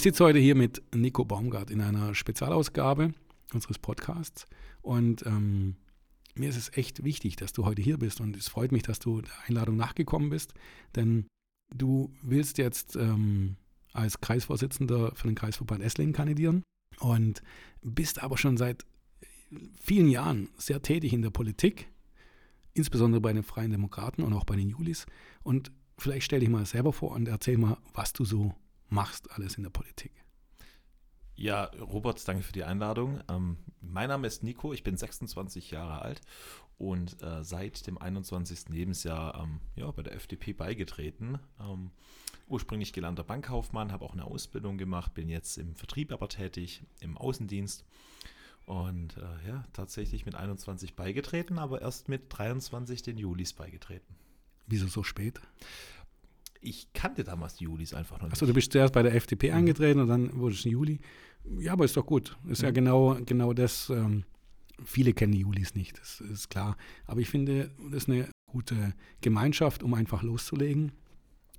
Ich sitze heute hier mit Nico Baumgart in einer Spezialausgabe unseres Podcasts. Und ähm, mir ist es echt wichtig, dass du heute hier bist. Und es freut mich, dass du der Einladung nachgekommen bist, denn du willst jetzt ähm, als Kreisvorsitzender für den Kreisverband Esslingen kandidieren und bist aber schon seit vielen Jahren sehr tätig in der Politik, insbesondere bei den Freien Demokraten und auch bei den Julis. Und vielleicht stell dich mal selber vor und erzähl mal, was du so machst alles in der Politik. Ja, Robert, danke für die Einladung. Ähm, mein Name ist Nico, ich bin 26 Jahre alt und äh, seit dem 21. Lebensjahr ähm, ja, bei der FDP beigetreten. Ähm, ursprünglich gelernter Bankkaufmann, habe auch eine Ausbildung gemacht, bin jetzt im Vertrieb aber tätig, im Außendienst und äh, ja, tatsächlich mit 21 beigetreten, aber erst mit 23 den Julis beigetreten. Wieso so spät? Ich kannte damals die Julis einfach noch nicht. Achso, du bist zuerst bei der FDP mhm. eingetreten und dann wurde es Juli. Ja, aber ist doch gut. Ist mhm. ja genau, genau das. Ähm, viele kennen die Julis nicht, das ist klar. Aber ich finde, das ist eine gute Gemeinschaft, um einfach loszulegen.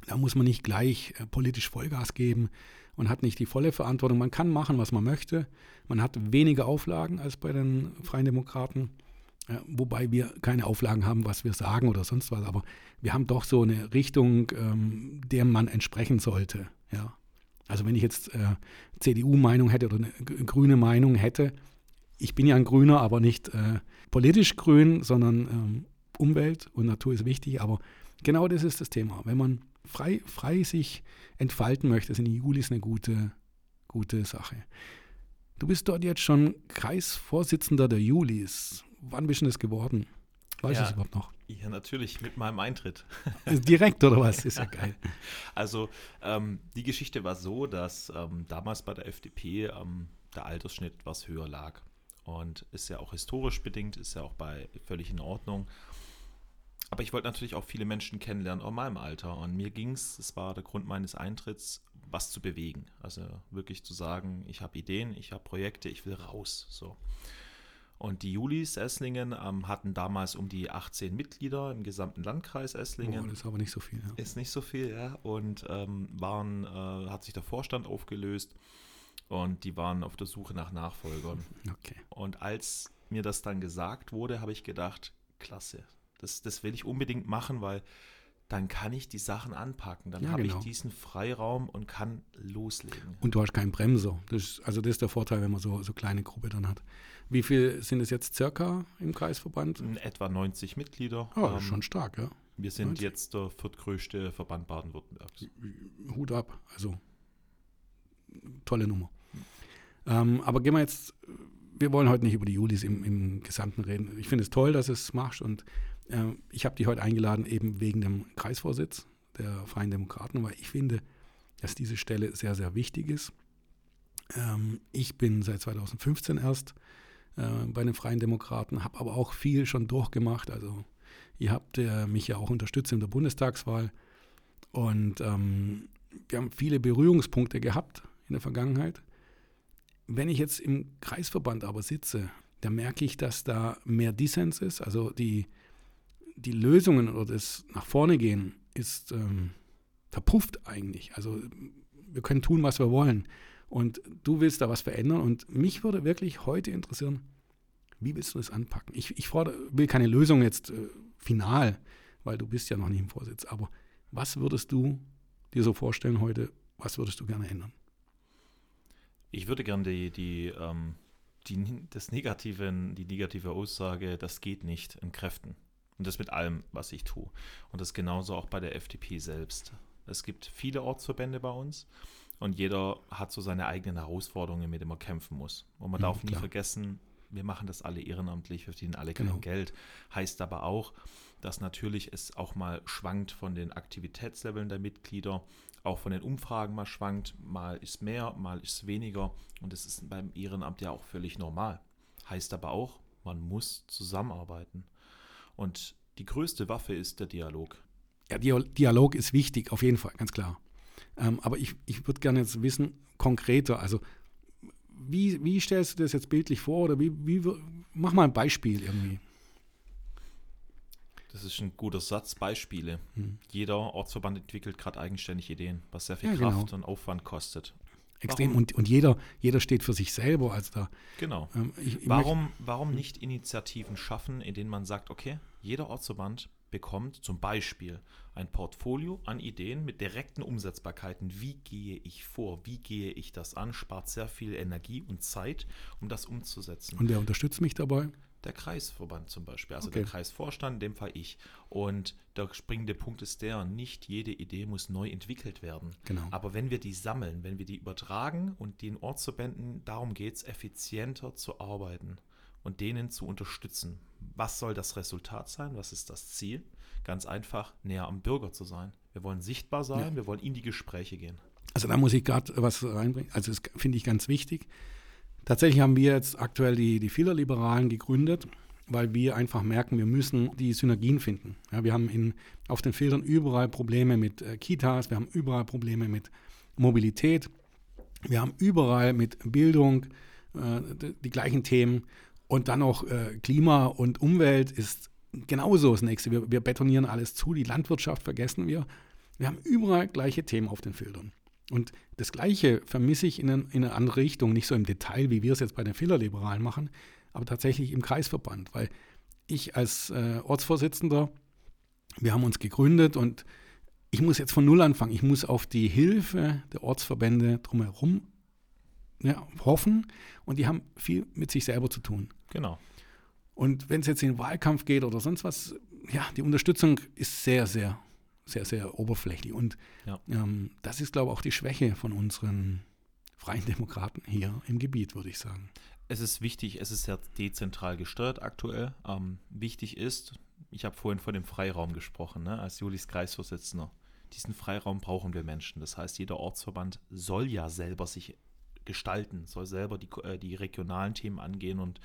Da muss man nicht gleich äh, politisch Vollgas geben und hat nicht die volle Verantwortung. Man kann machen, was man möchte. Man hat weniger Auflagen als bei den Freien Demokraten. Wobei wir keine Auflagen haben, was wir sagen oder sonst was, aber wir haben doch so eine Richtung, ähm, der man entsprechen sollte. Ja. Also wenn ich jetzt äh, CDU-Meinung hätte oder eine grüne Meinung hätte, ich bin ja ein Grüner, aber nicht äh, politisch grün, sondern ähm, Umwelt und Natur ist wichtig, aber genau das ist das Thema. Wenn man frei, frei sich entfalten möchte, sind die Julis eine gute, gute Sache. Du bist dort jetzt schon Kreisvorsitzender der Julis wann bist du das geworden? Weiß ja, ich überhaupt noch? Ja, natürlich, mit meinem Eintritt. Direkt oder was? Ist ja geil. Also, ähm, die Geschichte war so, dass ähm, damals bei der FDP ähm, der Altersschnitt was höher lag. Und ist ja auch historisch bedingt, ist ja auch bei völlig in Ordnung. Aber ich wollte natürlich auch viele Menschen kennenlernen, auch in meinem Alter. Und mir ging es, das war der Grund meines Eintritts, was zu bewegen. Also wirklich zu sagen, ich habe Ideen, ich habe Projekte, ich will raus. So. Und die Julis Esslingen ähm, hatten damals um die 18 Mitglieder im gesamten Landkreis Esslingen. Oh, das ist aber nicht so viel. Ja. Ist nicht so viel, ja. Und ähm, waren, äh, hat sich der Vorstand aufgelöst und die waren auf der Suche nach Nachfolgern. Okay. Und als mir das dann gesagt wurde, habe ich gedacht, klasse, das, das will ich unbedingt machen, weil dann kann ich die Sachen anpacken. Dann ja, habe genau. ich diesen Freiraum und kann loslegen. Und du hast keinen Bremser. Das ist, also das ist der Vorteil, wenn man so, so kleine Gruppe dann hat. Wie viel sind es jetzt circa im Kreisverband? Etwa 90 Mitglieder. Oh, ähm, schon stark, ja. Wir sind 90. jetzt der viertgrößte Verband Baden-Württembergs. Hut ab, also tolle Nummer. Ähm, aber gehen wir jetzt, wir wollen heute nicht über die Julis im, im Gesamten reden. Ich finde es toll, dass es machst und ich habe dich heute eingeladen eben wegen dem Kreisvorsitz der Freien Demokraten, weil ich finde, dass diese Stelle sehr, sehr wichtig ist. Ähm, ich bin seit 2015 erst äh, bei den Freien Demokraten, habe aber auch viel schon durchgemacht. Also ihr habt äh, mich ja auch unterstützt in der Bundestagswahl und ähm, wir haben viele Berührungspunkte gehabt in der Vergangenheit. Wenn ich jetzt im Kreisverband aber sitze, dann merke ich, dass da mehr Dissens ist. Also die, die Lösungen oder das nach vorne gehen ist ähm, verpufft eigentlich. Also wir können tun, was wir wollen. Und du willst da was verändern. Und mich würde wirklich heute interessieren, wie willst du das anpacken? Ich, ich fordere, will keine Lösung jetzt äh, final, weil du bist ja noch nicht im Vorsitz. Aber was würdest du dir so vorstellen heute? Was würdest du gerne ändern? Ich würde gerne die, die, ähm, die, das Negativen, die negative Aussage, das geht nicht, entkräften. Und das mit allem, was ich tue. Und das genauso auch bei der FDP selbst. Es gibt viele Ortsverbände bei uns und jeder hat so seine eigenen Herausforderungen, mit denen man kämpfen muss. Und man mhm, darf nie klar. vergessen, wir machen das alle ehrenamtlich, wir verdienen alle genau. kein Geld. Heißt aber auch, dass natürlich es auch mal schwankt von den Aktivitätsleveln der Mitglieder, auch von den Umfragen mal schwankt, mal ist mehr, mal ist weniger. Und das ist beim Ehrenamt ja auch völlig normal. Heißt aber auch, man muss zusammenarbeiten. Und die größte Waffe ist der Dialog. Ja, Dialog ist wichtig, auf jeden Fall, ganz klar. Ähm, aber ich, ich würde gerne jetzt wissen, konkreter, also wie, wie stellst du das jetzt bildlich vor oder wie, wie, mach mal ein Beispiel irgendwie. Das ist ein guter Satz, Beispiele. Hm. Jeder Ortsverband entwickelt gerade eigenständig Ideen, was sehr viel ja, Kraft genau. und Aufwand kostet. Extrem. Warum? Und, und jeder, jeder steht für sich selber. Also da, Genau. ähm, ich, ich Warum, warum nicht Initiativen schaffen, in denen man sagt, okay, jeder Ortsverband bekommt zum Beispiel ein Portfolio an Ideen mit direkten Umsetzbarkeiten. Wie gehe ich vor? Wie gehe ich das an? Spart sehr viel Energie und Zeit, um das umzusetzen. Und wer unterstützt mich dabei? Der Kreisverband zum Beispiel, also Okay. der Kreisvorstand, in dem Fall ich. Und der springende Punkt ist der, nicht jede Idee muss neu entwickelt werden. Genau. Aber wenn wir die sammeln, wenn wir die übertragen und den Ortsverbänden, darum geht es, effizienter zu arbeiten und denen zu unterstützen. Was soll das Resultat sein? Was ist das Ziel? Ganz einfach, näher am Bürger zu sein. Wir wollen sichtbar sein, Ja. wir wollen in die Gespräche gehen. Also da muss ich gerade was reinbringen. Also das finde ich ganz wichtig. Tatsächlich haben wir jetzt aktuell die, die Fehlerliberalen gegründet, weil wir einfach merken, wir müssen die Synergien finden. Ja, wir haben in, auf den Feldern überall Probleme mit äh, Kitas, wir haben überall Probleme mit Mobilität, wir haben überall mit Bildung äh, die, die gleichen Themen und dann noch äh, Klima und Umwelt ist genauso das nächste. Wir, wir betonieren alles zu, die Landwirtschaft vergessen wir. Wir haben überall gleiche Themen auf den Feldern. Und das Gleiche vermisse ich in, ein, in eine andere Richtung, nicht so im Detail, wie wir es jetzt bei den Fehlerliberalen machen, aber tatsächlich im Kreisverband, weil ich als äh, Ortsvorsitzender, wir haben uns gegründet und ich muss jetzt von Null anfangen. Ich muss auf die Hilfe der Ortsverbände drumherum ja, hoffen und die haben viel mit sich selber zu tun. Genau. Und wenn es jetzt in den Wahlkampf geht oder sonst was, ja, die Unterstützung ist sehr, sehr, sehr, sehr oberflächlich. Und Ja. ähm, das ist, glaube ich, auch die Schwäche von unseren Freien Demokraten hier im Gebiet, würde ich sagen. Es ist wichtig, es ist sehr dezentral gesteuert aktuell. Ähm, wichtig ist, ich habe vorhin von dem Freiraum gesprochen, ne, als Julis Kreisvorsitzender. Diesen Freiraum brauchen wir Menschen. Das heißt, jeder Ortsverband soll ja selber sich gestalten, soll selber die, äh, die regionalen Themen angehen. Und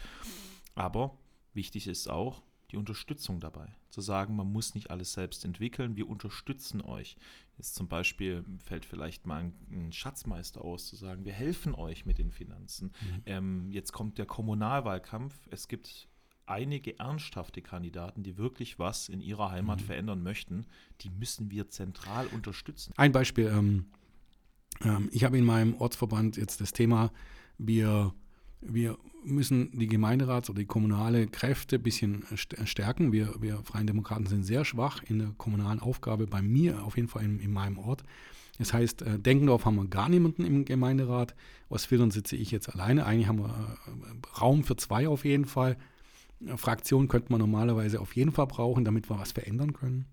aber wichtig ist auch die Unterstützung dabei. Zu sagen, man muss nicht alles selbst entwickeln, wir unterstützen euch. Jetzt zum Beispiel fällt vielleicht mal ein, Schatzmeister aus, zu sagen, wir helfen euch mit den Finanzen. Ähm, jetzt kommt der Kommunalwahlkampf. Es gibt einige ernsthafte Kandidaten, die wirklich was in ihrer Heimat verändern möchten. Die müssen wir zentral unterstützen. Ein Beispiel, ähm, ähm, ich habe in meinem Ortsverband jetzt das Thema, wir, wir müssen die Gemeinderats- oder die kommunale Kräfte ein bisschen st- stärken. Wir, wir Freien Demokraten sind sehr schwach in der kommunalen Aufgabe, bei mir auf jeden Fall in, in meinem Ort. Das heißt, äh, Denkendorf haben wir gar niemanden im Gemeinderat. Ostfildern sitze ich jetzt alleine. Eigentlich haben wir äh, Raum für zwei auf jeden Fall. Eine Fraktion könnte man normalerweise auf jeden Fall brauchen, damit wir was verändern können.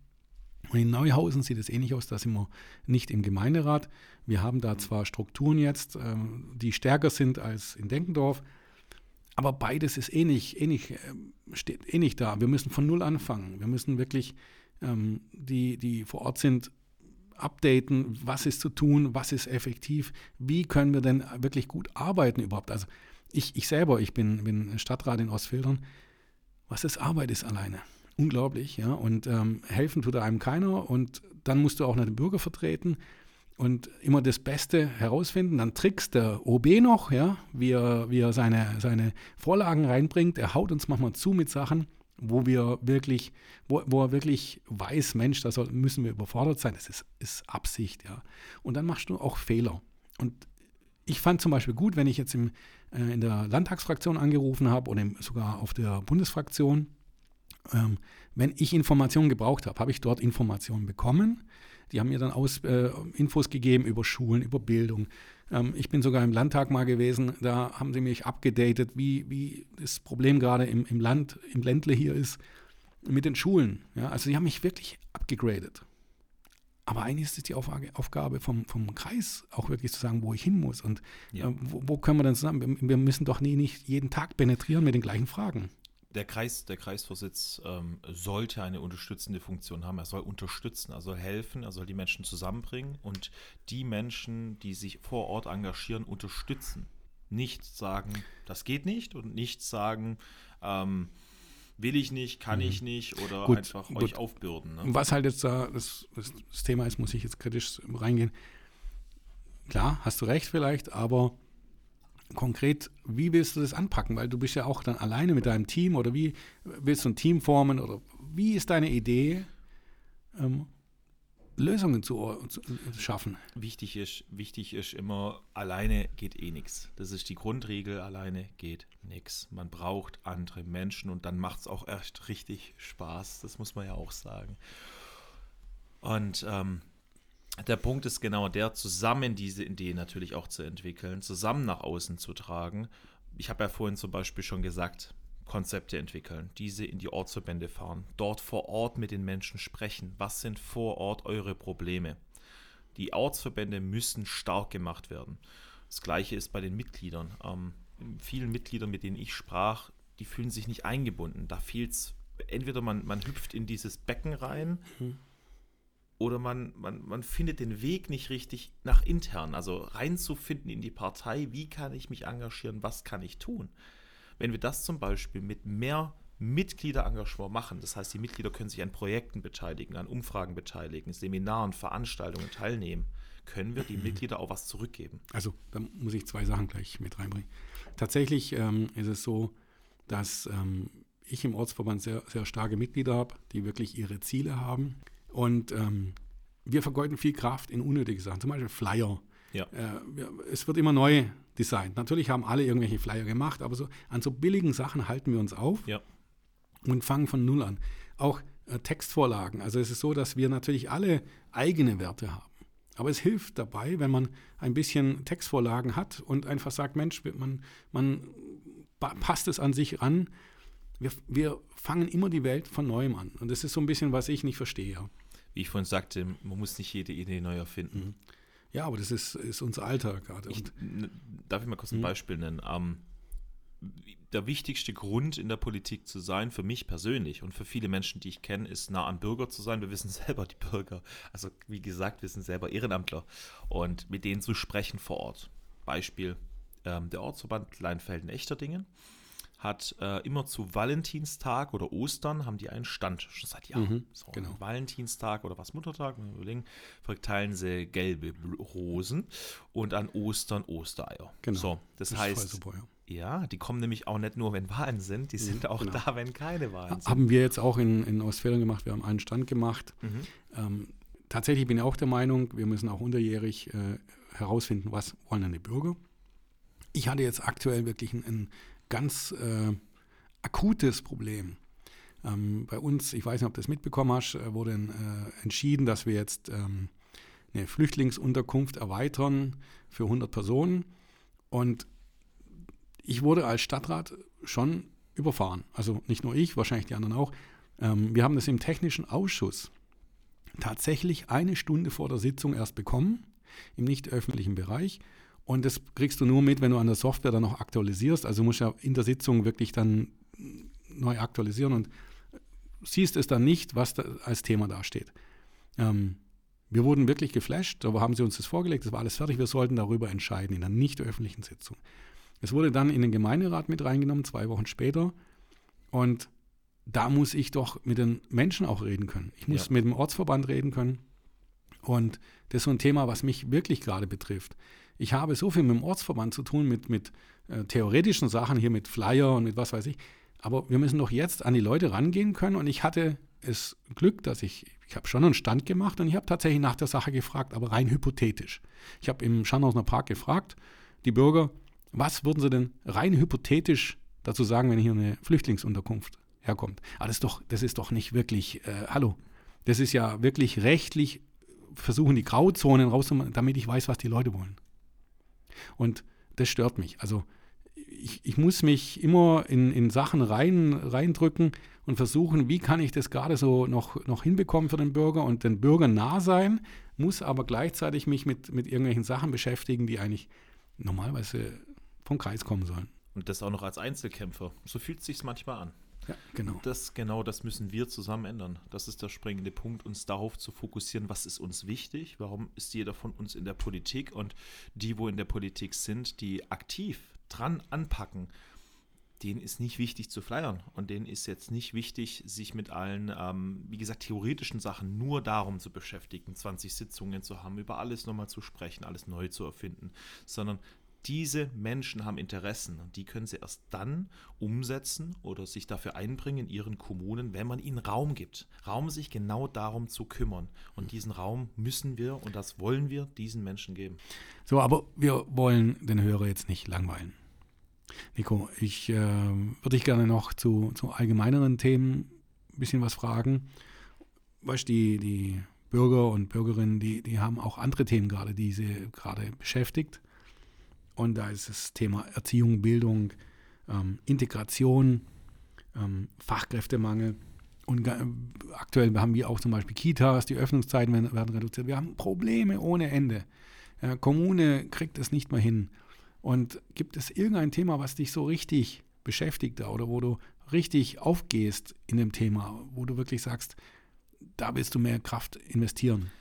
Und in Neuhausen sieht es ähnlich aus, da sind wir nicht im Gemeinderat. Wir haben da zwar Strukturen jetzt, ähm, die stärker sind als in Denkendorf, aber beides ist ähnlich, ähnlich, ähm, steht ähnlich da. Wir müssen von Null anfangen. Wir müssen wirklich ähm, die, die vor Ort sind, updaten, was ist zu tun, was ist effektiv, wie können wir denn wirklich gut arbeiten überhaupt. Also ich, ich selber, ich bin, bin Stadtrat in Ostfildern. Was ist Arbeit ist alleine? Unglaublich, ja. Und ähm, helfen tut einem keiner und dann musst du auch noch den Bürger vertreten und immer das Beste herausfinden. Dann trickst der OB noch, ja, wie er, wie er seine, seine Vorlagen reinbringt. Er haut uns manchmal zu mit Sachen, wo wir wirklich, wo, wo er wirklich weiß, Mensch, da soll, müssen wir überfordert sein. Das ist, ist Absicht, ja. Und dann machst du auch Fehler. Und ich fand zum Beispiel gut, wenn ich jetzt im, äh, in der Landtagsfraktion angerufen habe oder im, sogar auf der Bundesfraktion, ähm, wenn ich Informationen gebraucht habe, habe ich dort Informationen bekommen. Die haben mir dann aus, äh, Infos gegeben über Schulen, über Bildung. Ähm, ich bin sogar im Landtag mal gewesen, da haben sie mich abgedatet, wie, wie das Problem gerade im, im Land, im Ländle hier ist mit den Schulen. Ja, also die haben mich wirklich abgegradet. Aber eigentlich ist es die Aufgabe, vom, vom Kreis, auch wirklich zu sagen, wo ich hin muss. Und Ja. äh, wo, wo können wir denn zusammen? Wir, wir müssen doch nie nicht jeden Tag penetrieren mit den gleichen Fragen. Der, Kreis, der Kreisvorsitz ähm, sollte eine unterstützende Funktion haben. Er soll unterstützen, er soll helfen, er soll die Menschen zusammenbringen und die Menschen, die sich vor Ort engagieren, unterstützen. Nicht sagen, das geht nicht und nicht sagen, ähm, will ich nicht, kann ich nicht oder Mhm. Gut, einfach gut. euch aufbürden. Ne? Was halt jetzt da das, das, das Thema ist, muss ich jetzt kritisch reingehen. Klar, hast du recht vielleicht, aber konkret, wie willst du das anpacken? Weil du bist ja auch dann alleine mit deinem Team oder wie willst du ein Team formen oder wie ist deine Idee? Ähm, Lösungen zu, zu, schaffen. Wichtig ist, wichtig ist immer, alleine geht eh nichts. Das ist die Grundregel, alleine geht nichts. Man braucht andere Menschen und dann macht es auch echt richtig Spaß. Das muss man ja auch sagen. Und ähm, der Punkt ist genau der, zusammen diese Idee natürlich auch zu entwickeln, zusammen nach außen zu tragen. Ich habe ja vorhin zum Beispiel schon gesagt, Konzepte entwickeln, diese in die Ortsverbände fahren, dort vor Ort mit den Menschen sprechen. Was sind vor Ort eure Probleme? Die Ortsverbände müssen stark gemacht werden. Das gleiche ist bei den Mitgliedern. Ähm, vielen Mitgliedern, mit denen ich sprach, die fühlen sich nicht eingebunden. Da fehlt es, entweder man, man hüpft in dieses Becken rein mhm. Oder man, man, man findet den Weg nicht richtig nach intern, also reinzufinden in die Partei, wie kann ich mich engagieren, was kann ich tun. Wenn wir das zum Beispiel mit mehr Mitgliederengagement machen, das heißt, die Mitglieder können sich an Projekten beteiligen, an Umfragen beteiligen, Seminaren, Veranstaltungen teilnehmen, können wir die Mitglieder auch was zurückgeben. Also, da muss ich zwei Sachen gleich mit reinbringen. Tatsächlich ähm, ist es so, dass ähm, ich im Ortsverband sehr, sehr starke Mitglieder habe, die wirklich ihre Ziele haben. Und ähm, wir vergeuden viel Kraft in unnötige Sachen, zum Beispiel Flyer. Ja. Äh, es wird immer neu designt. Natürlich haben alle irgendwelche Flyer gemacht, aber so an so billigen Sachen halten wir uns auf ja. und fangen von Null an. Auch äh, Textvorlagen. Also es ist so, dass wir natürlich alle eigene Werte haben. Aber es hilft dabei, wenn man ein bisschen Textvorlagen hat und einfach sagt, Mensch, man, man passt es an sich ran. Wir, wir fangen immer die Welt von neuem an. Und das ist so ein bisschen, was ich nicht verstehe. Wie ich vorhin sagte, man muss nicht jede Idee neu erfinden. Mhm. Ja, aber das ist, ist unser Alltag gerade. Ich, darf ich mal kurz ein mhm. Beispiel nennen? Ähm, der wichtigste Grund in der Politik zu sein, für mich persönlich und für viele Menschen, die ich kenne, ist nah an Bürger zu sein. Wir wissen selber, die Bürger, also wie gesagt, wir sind selber Ehrenamtler und mit denen zu sprechen vor Ort. Beispiel ähm, der Ortsverband Kleinfelden-Echterdingen hat äh, immer zu Valentinstag oder Ostern haben die einen Stand, schon seit Jahren. Mhm, so, genau. Valentinstag oder was Muttertag, überlegen, verteilen sie gelbe Rosen und an Ostern Ostereier. Genau. So, das, das heißt, super, ja. ja. die kommen nämlich auch nicht nur, wenn Wahlen sind, die sind mhm, auch genau. da, wenn keine Wahlen sind. Haben wir jetzt auch in, in Ostfällen gemacht, wir haben einen Stand gemacht. Mhm. Ähm, tatsächlich bin ich auch der Meinung, wir müssen auch unterjährig äh, herausfinden, was wollen denn die Bürger. Ich hatte jetzt aktuell wirklich ein, ganz äh, akutes Problem. Ähm, bei uns, ich weiß nicht, ob du das mitbekommen hast, äh, wurde äh, entschieden, dass wir jetzt ähm, eine Flüchtlingsunterkunft erweitern für 100 Personen. Und ich wurde als Stadtrat schon überfahren. Also nicht nur ich, wahrscheinlich die anderen auch. Ähm, wir haben das im technischen Ausschuss tatsächlich eine Stunde vor der Sitzung erst bekommen, im nicht öffentlichen Bereich. Und das kriegst du nur mit, wenn du an der Software dann noch aktualisierst. Also musst du ja in der Sitzung wirklich dann neu aktualisieren und siehst es dann nicht, was da als Thema dasteht. Ähm, wir wurden wirklich geflasht, aber haben sie uns das vorgelegt, das war alles fertig, wir sollten darüber entscheiden in einer nicht öffentlichen Sitzung. Es wurde dann in den Gemeinderat mit reingenommen, zwei Wochen später. Und da muss ich doch mit den Menschen auch reden können. Ich muss ja. mit dem Ortsverband reden können. Und das ist so ein Thema, was mich wirklich gerade betrifft ich habe so viel mit dem Ortsverband zu tun, mit, mit äh, theoretischen Sachen hier, mit Flyer und mit was weiß ich. Aber wir müssen doch jetzt an die Leute rangehen können. Und ich hatte es Glück, dass ich, ich habe schon einen Stand gemacht und ich habe tatsächlich nach der Sache gefragt, aber rein hypothetisch. Ich habe im Scharnhausener Park gefragt, die Bürger, was würden sie denn rein hypothetisch dazu sagen, wenn hier eine Flüchtlingsunterkunft herkommt? Aber das ist doch, das ist doch nicht wirklich, äh, hallo, das ist ja wirklich rechtlich, versuchen die Grauzonen rauszumachen, damit ich weiß, was die Leute wollen. Und das stört mich. Also ich, ich muss mich immer in, in Sachen rein, reindrücken und versuchen, wie kann ich das gerade so noch, noch hinbekommen für den Bürger und den Bürgern nah sein, muss aber gleichzeitig mich mit, mit irgendwelchen Sachen beschäftigen, die eigentlich normalerweise vom Kreis kommen sollen. Und das auch noch als Einzelkämpfer. So fühlt es sich manchmal an. Ja, genau. Das, genau das müssen wir zusammen ändern. Das ist der springende Punkt, uns darauf zu fokussieren, was ist uns wichtig, warum ist jeder von uns in der Politik und die, wo in der Politik sind, die aktiv dran anpacken, denen ist nicht wichtig zu flyern und denen ist jetzt nicht wichtig, sich mit allen, ähm, wie gesagt, theoretischen Sachen nur darum zu beschäftigen, 20 Sitzungen zu haben, über alles nochmal zu sprechen, alles neu zu erfinden, sondern Diese Menschen haben Interessen und die können sie erst dann umsetzen oder sich dafür einbringen in ihren Kommunen, wenn man ihnen Raum gibt. Raum, sich genau darum zu kümmern. Und diesen Raum müssen wir und das wollen wir diesen Menschen geben. So, aber wir wollen den Hörer jetzt nicht langweilen. Nico, ich äh, würde dich gerne noch zu, zu allgemeineren Themen ein bisschen was fragen. Weißt du, die, die Bürger und Bürgerinnen, die, die haben auch andere Themen gerade, die sie gerade beschäftigt. Und da ist das Thema Erziehung, Bildung, ähm, Integration, ähm, Fachkräftemangel. Und aktuell haben wir auch zum Beispiel Kitas, die Öffnungszeiten werden, werden reduziert. Wir haben Probleme ohne Ende. Ja, Kommune kriegt es nicht mehr hin. Und gibt es irgendein Thema, was dich so richtig beschäftigt oder wo du richtig aufgehst in dem Thema, wo du wirklich sagst, da willst du mehr Kraft investieren?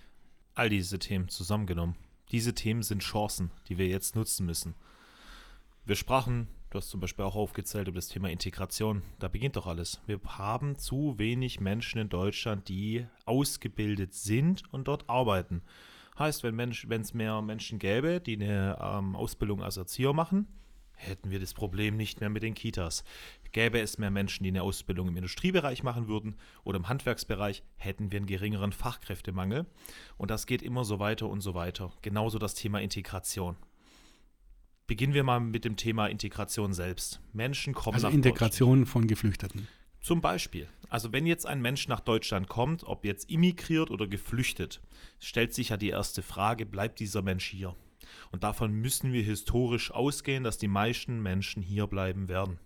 All diese Themen zusammengenommen. Diese Themen sind Chancen, die wir jetzt nutzen müssen. Wir sprachen, du hast zum Beispiel auch aufgezählt, über das Thema Integration. Da beginnt doch alles. Wir haben zu wenig Menschen in Deutschland, die ausgebildet sind und dort arbeiten. Heißt, wenn es mehr Menschen gäbe, die eine ähm, Ausbildung als Erzieher machen, hätten wir das Problem nicht mehr mit den Kitas. Gäbe es mehr Menschen, die eine Ausbildung im Industriebereich machen würden oder im Handwerksbereich, hätten wir einen geringeren Fachkräftemangel. Und das geht immer so weiter und so weiter. Genauso das Thema Integration. Beginnen wir mal mit dem Thema Integration selbst. Menschen kommen also nach Integration von Geflüchteten. Zum Beispiel, also wenn jetzt ein Mensch nach Deutschland kommt, ob jetzt immigriert oder geflüchtet, stellt sich ja die erste Frage, bleibt dieser Mensch hier? Und davon müssen wir historisch ausgehen, dass die meisten Menschen hier bleiben werden.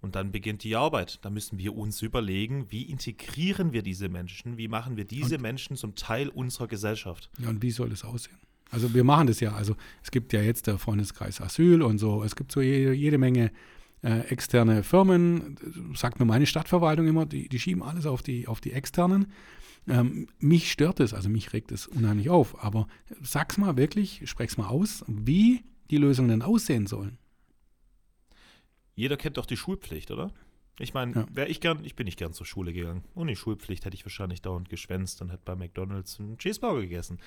Und dann beginnt die Arbeit. Da müssen wir uns überlegen, wie integrieren wir diese Menschen, wie machen wir diese und, Menschen zum Teil unserer Gesellschaft. Ja, und wie soll das aussehen? Also wir machen das ja, also es gibt ja jetzt der Freundeskreis Asyl und so, es gibt so jede, jede Menge äh, externe Firmen, sagt mir meine Stadtverwaltung immer, die, die schieben alles auf die, auf die externen. Ähm, mich stört es, also mich regt es unheimlich auf. Aber sag's mal wirklich, sprech's mal aus, wie die Lösungen denn aussehen sollen. Jeder kennt doch die Schulpflicht, oder? Ich meine, ja. wäre ich gern, ich bin nicht gern zur Schule gegangen. Ohne die Schulpflicht hätte ich wahrscheinlich dauernd geschwänzt und hätte bei McDonalds einen Cheeseburger gegessen.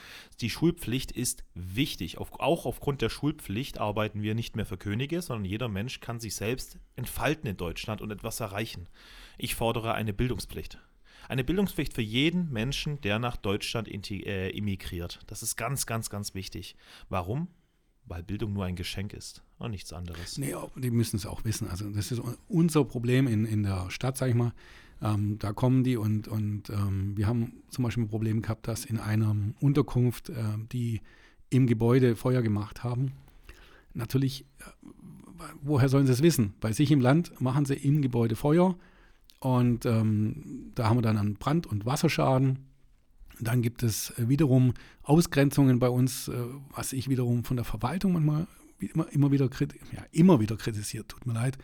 Die Schulpflicht ist wichtig. Auf, auch aufgrund der Schulpflicht arbeiten wir nicht mehr für Könige, sondern jeder Mensch kann sich selbst entfalten in Deutschland und etwas erreichen. Ich fordere eine Bildungspflicht. Eine Bildungspflicht für jeden Menschen, der nach Deutschland äh, emigriert. Das ist ganz, ganz, ganz wichtig. Warum? Weil Bildung nur ein Geschenk ist und nichts anderes. Nee, die müssen es auch wissen. Also das ist unser Problem in, in der Stadt, sag ich mal. Ähm, da kommen die und, und ähm, wir haben zum Beispiel ein Problem gehabt, dass in einer Unterkunft, äh, die im Gebäude Feuer gemacht haben, natürlich, äh, woher sollen sie es wissen? Bei sich im Land machen sie im Gebäude Feuer und ähm, da haben wir dann einen Brand- und Wasserschaden. Dann gibt es wiederum Ausgrenzungen bei uns, äh, was ich wiederum von der Verwaltung manchmal immer, immer, wieder, ja, immer wieder kritisiert, tut mir leid.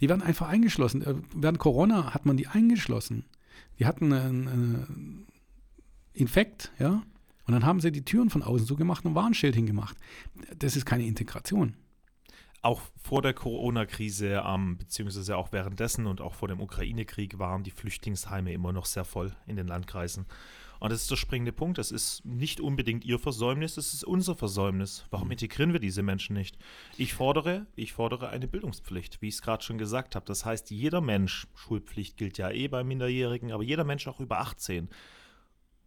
Die werden einfach eingeschlossen. Äh, während Corona hat man die eingeschlossen. Die hatten einen, einen Infekt, ja, und dann haben sie die Türen von außen zugemacht und Warnschild hingemacht. Das ist keine Integration auch vor der Corona-Krise, ähm, beziehungsweise auch währenddessen und auch vor dem Ukraine-Krieg waren die Flüchtlingsheime immer noch sehr voll in den Landkreisen. Und das ist der springende Punkt. Das ist nicht unbedingt ihr Versäumnis, das ist unser Versäumnis. Warum mhm. integrieren wir diese Menschen nicht? Ich fordere, ich fordere eine Bildungspflicht, wie ich es gerade schon gesagt habe. Das heißt, jeder Mensch, Schulpflicht gilt ja eh bei Minderjährigen, aber jeder Mensch auch über 18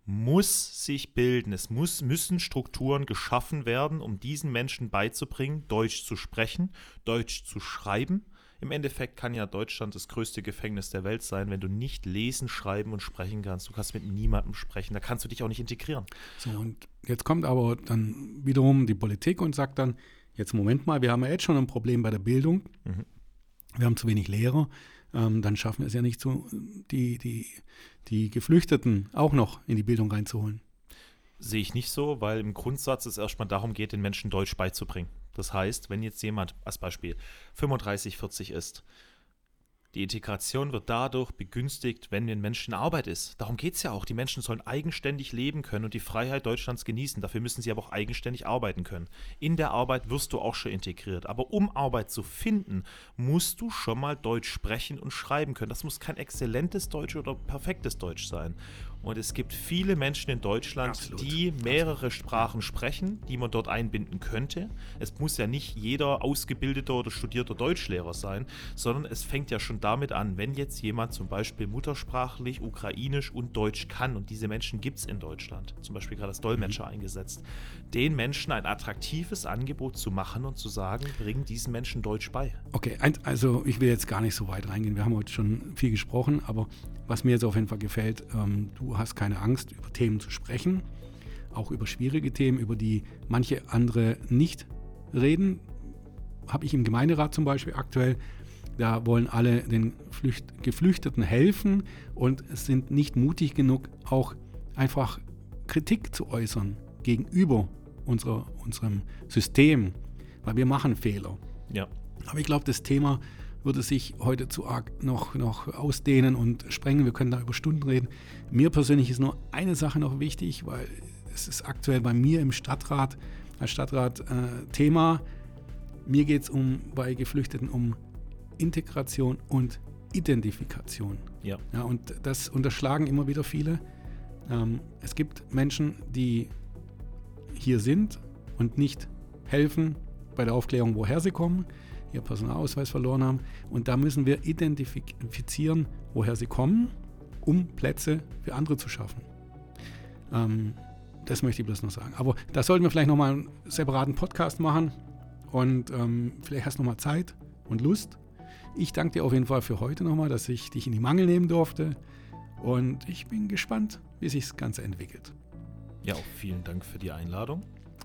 muss sich bilden. Es muss, müssen Strukturen geschaffen werden, um diesen Menschen beizubringen, Deutsch zu sprechen, Deutsch zu schreiben. Im Endeffekt kann ja Deutschland das größte Gefängnis der Welt sein, wenn du nicht lesen, schreiben und sprechen kannst. Du kannst mit niemandem sprechen. Da kannst du dich auch nicht integrieren. So, und jetzt kommt aber dann wiederum die Politik und sagt dann, jetzt Moment mal, wir haben ja jetzt schon ein Problem bei der Bildung. Mhm. Wir haben zu wenig Lehrer ähm, dann schaffen wir es ja nicht, so, die, die, die Geflüchteten auch noch in die Bildung reinzuholen. Sehe ich nicht so, weil im Grundsatz es erstmal darum geht, den Menschen Deutsch beizubringen. Das heißt, wenn jetzt jemand als Beispiel 35, 40 ist die Integration wird dadurch begünstigt, wenn ein Menschen in Arbeit ist. Darum geht es ja auch. Die Menschen sollen eigenständig leben können und die Freiheit Deutschlands genießen. Dafür müssen sie aber auch eigenständig arbeiten können. In der Arbeit wirst du auch schon integriert. Aber um Arbeit zu finden, musst du schon mal Deutsch sprechen und schreiben können. Das muss kein exzellentes Deutsch oder perfektes Deutsch sein. Und es gibt viele Menschen in Deutschland, Absolut. die mehrere Sprachen sprechen, die man dort einbinden könnte. Es muss ja nicht jeder ausgebildeter oder studierter Deutschlehrer sein, sondern es fängt ja schon damit an, wenn jetzt jemand zum Beispiel muttersprachlich Ukrainisch und Deutsch kann, und diese Menschen gibt es in Deutschland, zum Beispiel gerade als Dolmetscher eingesetzt, den Menschen ein attraktives Angebot zu machen und zu sagen, bring diesen Menschen Deutsch bei. Okay, also ich will jetzt gar nicht so weit reingehen. Wir haben heute schon viel gesprochen, aber was mir jetzt auf jeden Fall gefällt, ähm, du hast keine Angst, über Themen zu sprechen, auch über schwierige Themen, über die manche andere nicht reden. Habe ich im Gemeinderat zum Beispiel aktuell, da wollen alle den Flücht Geflüchteten helfen und sind nicht mutig genug, auch einfach Kritik zu äußern gegenüber unserer, unserem System, weil wir machen Fehler. Ja. Aber ich glaube, das Thema würde sich heute zu arg noch, noch ausdehnen und sprengen. Wir können da über Stunden reden. Mir persönlich ist nur eine Sache noch wichtig, weil es ist aktuell bei mir im Stadtrat, als Stadtrat äh, Thema. Mir geht es um, bei Geflüchteten um Integration und Identifikation. Ja. Ja, und das unterschlagen immer wieder viele. Ähm, es gibt Menschen, die hier sind und nicht helfen bei der Aufklärung, woher sie kommen, ihr Personalausweis verloren haben. Und da müssen wir identifizieren, woher sie kommen, um Plätze für andere zu schaffen. Ähm, das möchte ich bloß noch sagen. Aber da sollten wir vielleicht nochmal einen separaten Podcast machen. Und ähm, vielleicht hast du nochmal Zeit und Lust. Ich danke dir auf jeden Fall für heute nochmal, dass ich dich in die Mangel nehmen durfte. Und ich bin gespannt, wie sich das Ganze entwickelt. Ja, auch vielen Dank für die Einladung.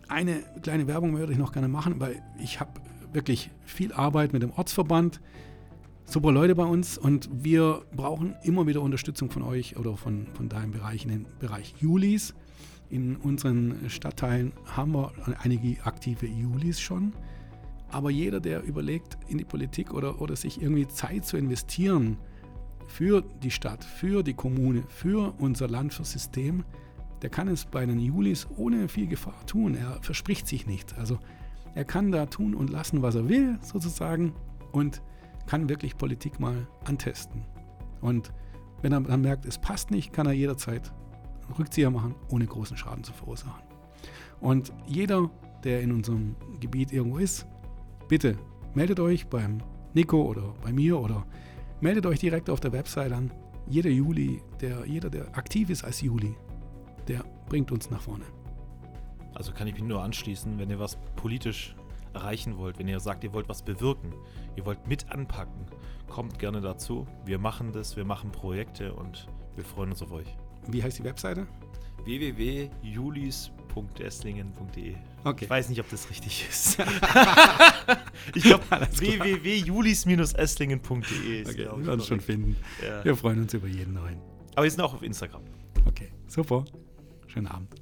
Eine kleine Werbung würde ich noch gerne machen, weil ich habe wirklich viel Arbeit mit dem Ortsverband. Super Leute bei uns und wir brauchen immer wieder Unterstützung von euch oder von, von deinem Bereich, in den Bereich Julis. In unseren Stadtteilen haben wir einige aktive Julis schon. Aber jeder, der überlegt, in die Politik oder, oder sich irgendwie Zeit zu investieren für die Stadt, für die Kommune, für unser Land, fürs System, der kann es bei den Julis ohne viel Gefahr tun. Er verspricht sich nichts. Also er kann da tun und lassen, was er will, sozusagen, und kann wirklich Politik mal antesten. Und wenn er dann merkt, es passt nicht, kann er jederzeit einen Rückzieher machen, ohne großen Schaden zu verursachen. Und jeder, der in unserem Gebiet irgendwo ist, bitte meldet euch beim Nico oder bei mir oder meldet euch direkt auf der Website an. Jeder Juli, der, jeder, der aktiv ist als Juli, der bringt uns nach vorne. Also kann ich mich nur anschließen, wenn ihr was politisch erreichen wollt, wenn ihr sagt, ihr wollt was bewirken, ihr wollt mit anpacken, kommt gerne dazu. Wir machen das, wir machen Projekte und wir freuen uns auf euch. Wie heißt die Webseite? www.julis.esslingen.de Okay. Ich weiß nicht, ob das richtig ist. ich glaube, www.julis-esslingen.de ist Okay, wir werden es schon finden. Ja. Wir freuen uns über jeden neuen. Aber wir sind auch auf Instagram. Okay, super. Schönen Abend.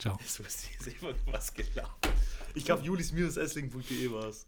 Ciao. So ist irgendwas gelaufen. Ich glaube, julis-esslingen.de war es.